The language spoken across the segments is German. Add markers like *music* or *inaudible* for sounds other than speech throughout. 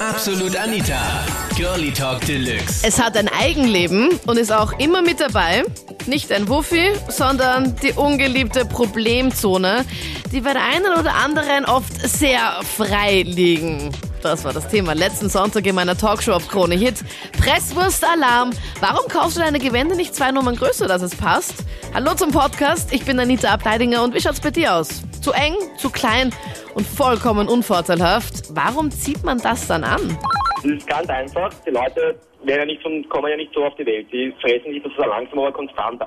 Absolut Anita. Girlie Talk Deluxe. Es hat ein Eigenleben und ist auch immer mit dabei. Nicht ein Wuffi, sondern die ungeliebte Problemzone, die bei der einen oder anderen oft sehr frei liegen. Das war das Thema letzten Sonntag in meiner Talkshow auf Krone Hit. Presswurst Alarm. Warum kaufst du deine Gewände nicht zwei Nummern größer, dass es passt? Hallo zum Podcast. Ich bin Anita Ableidinger und wie schaut's bei dir aus? Zu eng, zu klein und vollkommen unvorteilhaft. Warum zieht man das dann an? Das ist ganz einfach. Die Leute werden ja nicht von, kommen ja nicht so auf die Welt. Die fressen sich das langsam, aber konstant.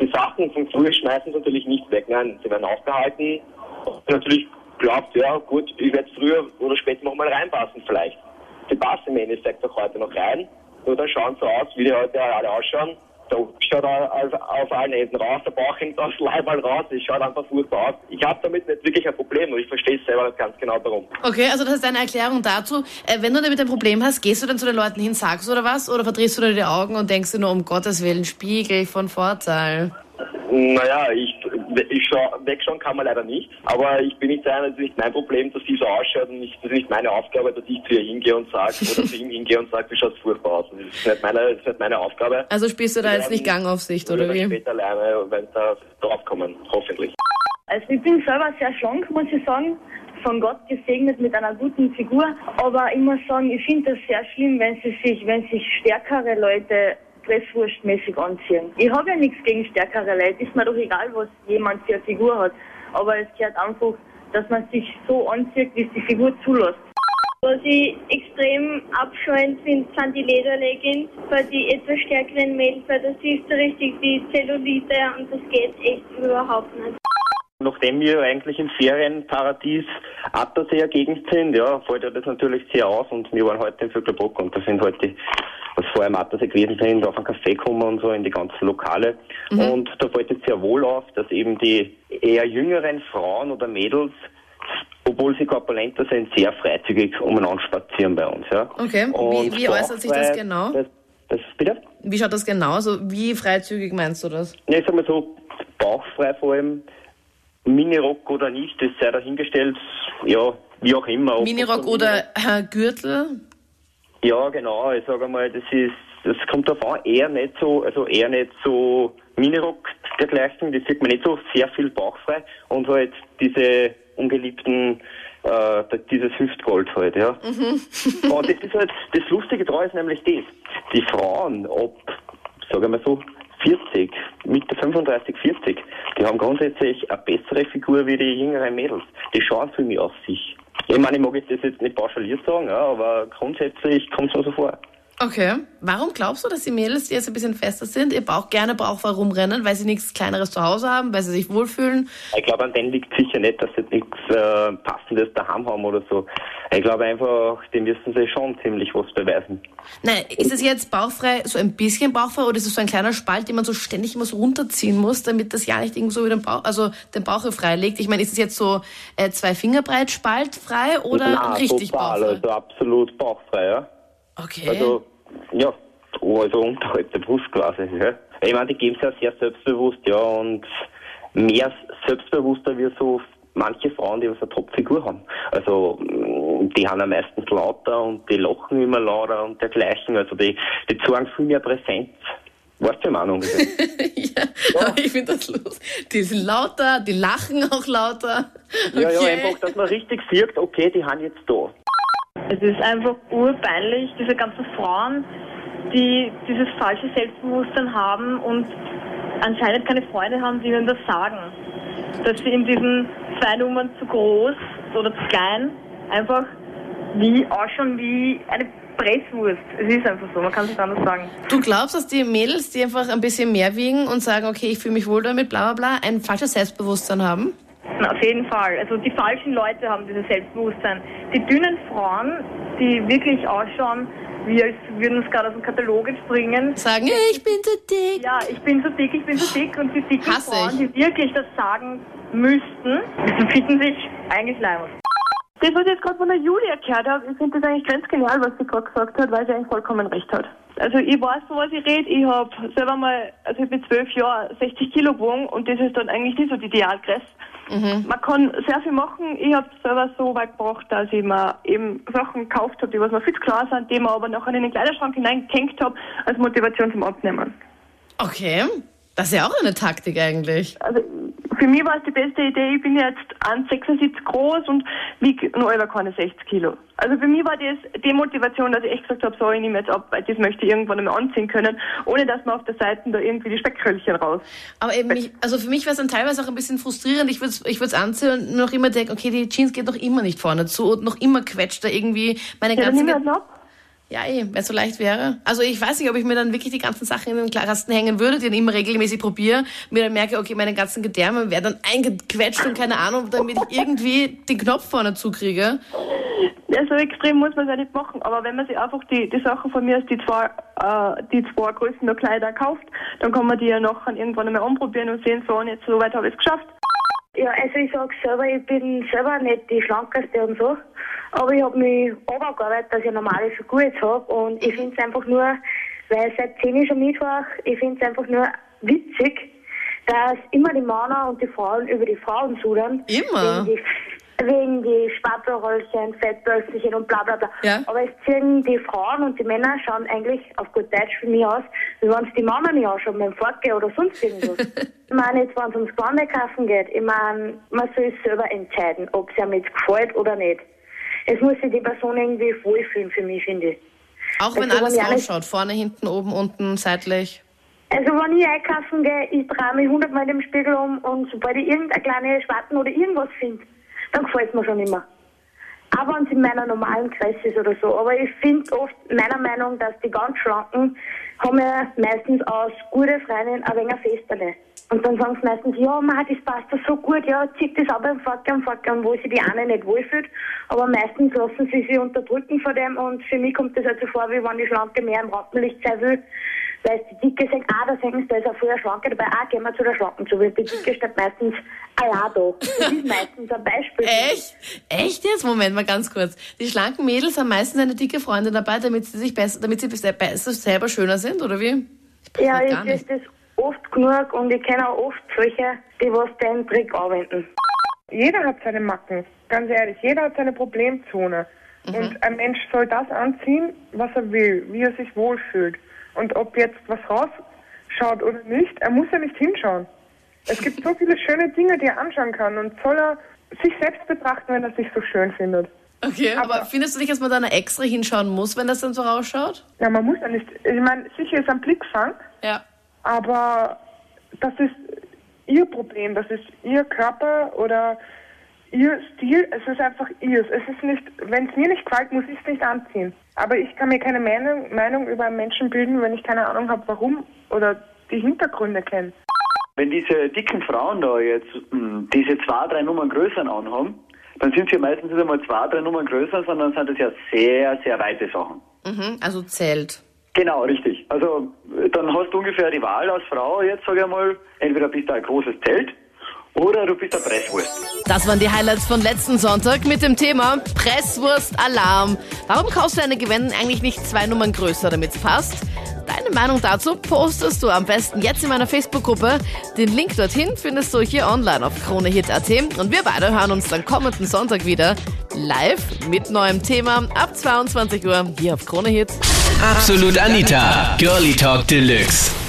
Die Sachen von früher schmeißen sie natürlich nicht weg. Nein, sie werden aufgehalten. Und natürlich glaubt, ja gut, ich werde früher oder später noch mal reinpassen vielleicht. Die passen im Endeffekt auch heute noch rein. Nur dann schauen sie aus, wie die heute alle ausschauen. Rücken schaut auf, auf allen Enden raus, der Bauch hängt aus Leiberl raus, es schaut einfach furchtbar aus. Ich habe damit nicht wirklich ein Problem und ich verstehe es selber ganz genau warum. Okay, also das ist deine Erklärung dazu. Äh, wenn du damit ein Problem hast, gehst du dann zu den Leuten hin, sagst du oder was? Oder verdrehst du dir die Augen und denkst dir nur, um Gottes Willen, Spiegel von Vorteil? Naja, ich, wegschauen kann man leider nicht, aber ich bin nicht der, das ist nicht mein Problem, dass sie so ausschaut und das ist nicht meine Aufgabe, dass ich zu ihr hingehe und sage, oder zu ihm hingehe und sage, wie schaut furchtbar aus. Das ist nicht meine, das ist nicht meine Aufgabe. Also spielst du da jetzt nicht Gangaufsicht, oder Früher wie? später lernen, wenn da draufkommen, hoffentlich. Also ich bin selber sehr schlank, muss ich sagen. Von Gott gesegnet mit einer guten Figur. Aber ich muss sagen, ich finde das sehr schlimm, wenn sie sich, wenn sich stärkere Leute presswurstmäßig anziehen. Ich habe ja nichts gegen stärkere Leute. Ist mir doch egal, was jemand für eine Figur hat. Aber es gehört einfach, dass man sich so anzieht, wie es die Figur zulässt. Was ich extrem abscheuend finde, sind die Lederleggings für die etwas stärkeren Mädels, weil das ist so richtig die Zellulite und das geht echt überhaupt nicht. Nachdem wir eigentlich im Ferienparadies Atterseer Gegend sind, ja, fällt ja das natürlich sehr auf und wir waren heute im Vöcklerbruck und da sind heute, was vorher im Attersee gewesen sind, auf einen Café gekommen und so in die ganzen Lokale und da fällt jetzt sehr wohl auf, dass eben die eher jüngeren Frauen oder Mädels obwohl sie korpulenter sind, sehr freizügig umeinander spazieren bei uns. Ja. Okay, wie- Und wie äußert sich das genau? Das, das, bitte? Wie schaut das genau? Also wie freizügig meinst du das? Ja, ich sag mal so, bauchfrei vor allem, Minirock oder nicht, das sei dahingestellt, ja, wie auch immer. Minirock oder äh, Gürtel? Ja, genau, ich sage mal, das ist, das kommt darauf an, eher nicht so, also eher nicht so Minirock dergleichen, das sieht man nicht so sehr viel bauchfrei und halt diese ungeliebten, äh, dieses Hüftgold halt, ja. *laughs* Und das ist halt, das Lustige daran ist nämlich das, die Frauen ab, sagen wir mal so, 40, Mitte 35, 40, die haben grundsätzlich eine bessere Figur wie die jüngeren Mädels. Die schauen für mich auf sich. Ich meine, ich mag das jetzt nicht pauschaliert sagen, ja, aber grundsätzlich kommt es mir so vor. Okay. Warum glaubst du, dass die Mädels, die jetzt ein bisschen fester sind, ihr Bauch gerne bauchfrei rumrennen, weil sie nichts Kleineres zu Hause haben, weil sie sich wohlfühlen? Ich glaube, an denen liegt sicher nicht, dass sie nichts äh, Passendes daheim haben oder so. Ich glaube einfach, die müssen sich schon ziemlich was beweisen. Nein, ist es jetzt bauchfrei, so ein bisschen bauchfrei, oder ist es so ein kleiner Spalt, den man so ständig immer so runterziehen muss, damit das ja nicht irgendwo so über den Bauch, also den Bauch frei legt? Ich meine, ist es jetzt so äh, zwei Finger breit spaltfrei oder Nein, richtig total, bauchfrei? also absolut bauchfrei, ja. Okay. Also, ja, also unterhalb der Brust quasi. Ja. Ich meine, die geben sich ja sehr selbstbewusst, ja, und mehr selbstbewusster wie so manche Frauen, die was eine Topfigur haben. Also, mm, die haben ja meistens lauter und die lachen immer lauter und dergleichen. Also, die, die zeigen viel mehr Präsenz. Weißt du, wie Meinung *laughs* ja, aber ich finde das lustig. Die sind lauter, die lachen auch lauter. Ja, ja, Okay. einfach, dass man richtig sieht, okay, die haben jetzt da. Es ist einfach urpeinlich, diese ganzen Frauen, die dieses falsche Selbstbewusstsein haben und anscheinend keine Freunde haben, die ihnen das sagen. Dass sie in diesen zwei Nummern zu groß oder zu klein einfach wie ausschauen wie eine Presswurst. Es ist einfach so, man kann es nicht anders sagen. Du glaubst, dass die Mädels, die einfach ein bisschen mehr wiegen und sagen, okay, ich fühle mich wohl damit, bla bla bla, ein falsches Selbstbewusstsein haben? Na, auf jeden Fall. Also die falschen Leute haben dieses Selbstbewusstsein. Die dünnen Frauen, die wirklich ausschauen, wie als würden sie gerade aus dem Katalog springen. Sagen, ich bin zu dick. Ja, ich bin so dick, ich bin so dick. Und die dicken Hasse Frauen, ich. die wirklich das sagen müssten, *laughs* finden sich eigentlich leibend. Das, was ich jetzt gerade von der Julia gehört habe, ich finde das eigentlich ganz genial, was sie gerade gesagt hat, weil sie eigentlich vollkommen recht hat. Also ich weiß, von was ich rede. Ich habe selber mal, also ich bin zwölf Jahre 60 Kilo gewogen und das ist dann eigentlich nicht so die Idealgröße. Mhm. Man kann sehr viel machen. Ich habe selber so weit gebracht, dass ich mir eben Sachen gekauft habe, die was mir viel zu klar sind, die mir aber nachher in den Kleiderschrank hineingehängt habe, als Motivation zum Abnehmen. Okay. Das ist ja auch eine Taktik eigentlich. Also für mich war es die beste Idee. Ich bin jetzt 1,76 groß und wiege nur über keine 60 Kilo. Also für mich war das die Motivation, dass ich echt gesagt habe, so, ich nehme jetzt ab, weil das möchte ich irgendwann einmal anziehen können, ohne dass man auf der Seite da irgendwie die Speckröllchen raus. Aber eben, nicht, also für mich war es dann teilweise auch ein bisschen frustrierend. Ich würde es ich würd's anziehen und noch immer denken, okay, die Jeans geht noch immer nicht vorne zu und noch immer quetscht da irgendwie meine ja, ganze... Dann ab. Ja, eh, wenn es so leicht wäre. Also ich weiß nicht, ob ich mir dann wirklich die ganzen Sachen in den Kasten hängen würde, die dann immer regelmäßig probiere, mir dann merke, okay, meine ganzen Gedärme werden dann eingequetscht und keine Ahnung, damit ich irgendwie den Knopf vorne zukriege. Ja, so extrem muss man es ja nicht machen, aber wenn man sich einfach die, die Sachen von mir aus die zwei, äh, die zwei Größen der Kleider kauft, dann kann man die ja nachher irgendwann einmal anprobieren und sehen, so und jetzt so weit habe ich es geschafft. Ja, also ich sag selber, ich bin selber nicht die schlankeste und so, aber ich habe mich runtergearbeitet, dass ich eine normale Figur jetzt habe und ich finde es einfach nur, weil seit 10 ist schon Mittwoch, ich finde es einfach nur witzig, dass immer die Männer und die Frauen über die Frauen sudern. Immer? Wegen die, wegen die und bla bla bla. Ja. Aber es ziehen die Frauen und die Männer schauen eigentlich auf gut Deutsch für mich aus, wie wenn es die Männer nicht anschauen beim Fortgehen oder sonst irgendwas. *laughs* ich meine, jetzt wenn es ums Gewandekaufen geht, ich meine, man soll selber entscheiden, ob es einem jetzt gefällt oder nicht. Es muss sich die Person irgendwie wohlfühlen für mich, finde ich. Auch wenn Also, alles wenn ausschaut, vorne, hinten, oben, unten, seitlich. Also wenn ich einkaufen gehe, ich drehe mich hundertmal im Spiegel um und sobald ich irgendeine kleine Schwarzen oder irgendwas finde, dann gefällt mir schon immer. Auch wenn es in meiner normalen Größe ist oder so. Aber ich finde oft, meiner Meinung, dass die ganz Schlanken haben ja meistens aus gute Freundinnen ein wenig Festerle. Und dann sagen sie meistens, ja, man, das passt doch so gut, ja, zieht das auch beim Fortgehen, Fortgehen, wo sich die eine nicht wohlfühlt. Aber meistens lassen sie sich unterdrücken von dem und für mich kommt das halt so vor, wie wenn die Schlanke mehr im Rampenlicht sein will. Weil die Dicke sagen, ah, da sehen sie, da ist ein früher Schlanke dabei, ah, gehen wir zu der Schlanken zu, weil die Dicke steht meistens allein da. Das ist meistens ein Beispiel. Echt? Echt jetzt? Moment mal ganz kurz. Die schlanken Mädels haben meistens eine dicke Freundin dabei, damit sie sich besser, damit sie besser selber schöner sind, oder wie? Ja, ich ist das oft genug und ich kenne auch oft solche, die was den Trick anwenden. Jeder hat seine Macken, ganz ehrlich. Jeder hat seine Problemzone. Und ein Mensch soll das anziehen, was er will, wie er sich wohlfühlt. Und ob jetzt was rausschaut oder nicht, er muss ja nicht hinschauen. Es gibt so viele schöne Dinge, die er anschauen kann und soll er sich selbst betrachten, wenn er sich so schön findet. Okay, aber, Aber- findest du nicht, dass man da noch extra hinschauen muss, wenn das dann so rausschaut? Ja, man muss ja nicht. Ich meine, sicher ist ein Blickfang, Ja. aber das ist ihr Problem, das ist ihr Körper oder ihr Stil, es ist einfach ihrs. Es ist nicht, wenn es mir nicht gefällt, muss ich es nicht anziehen. Aber ich kann mir keine Meinung, Meinung über einen Menschen bilden, wenn ich keine Ahnung habe, warum oder die Hintergründe kenne. Wenn diese dicken Frauen da jetzt mh, diese zwei, drei Nummern größer anhaben, dann sind sie meistens nicht einmal zwei, drei Nummern größer, sondern sind das ja sehr, sehr weite Sachen. Mhm, also zählt. Genau, richtig. Also dann hast du ungefähr die Wahl als Frau jetzt, sage ich mal, entweder bist du ein großes Zelt oder du bist ein Presswurst. Das waren die Highlights von letzten Sonntag mit dem Thema Presswurst-Alarm. Warum kaufst du eine Gewänden eigentlich nicht zwei Nummern größer, damit's passt? Deine Meinung dazu postest du am besten jetzt in meiner Facebook-Gruppe. Den Link dorthin findest du hier online auf KroneHit.at. Und wir beide hören uns dann kommenden Sonntag wieder live mit neuem Thema ab 22 Uhr hier auf KroneHit. Absolut Anita, Girlie Talk Deluxe.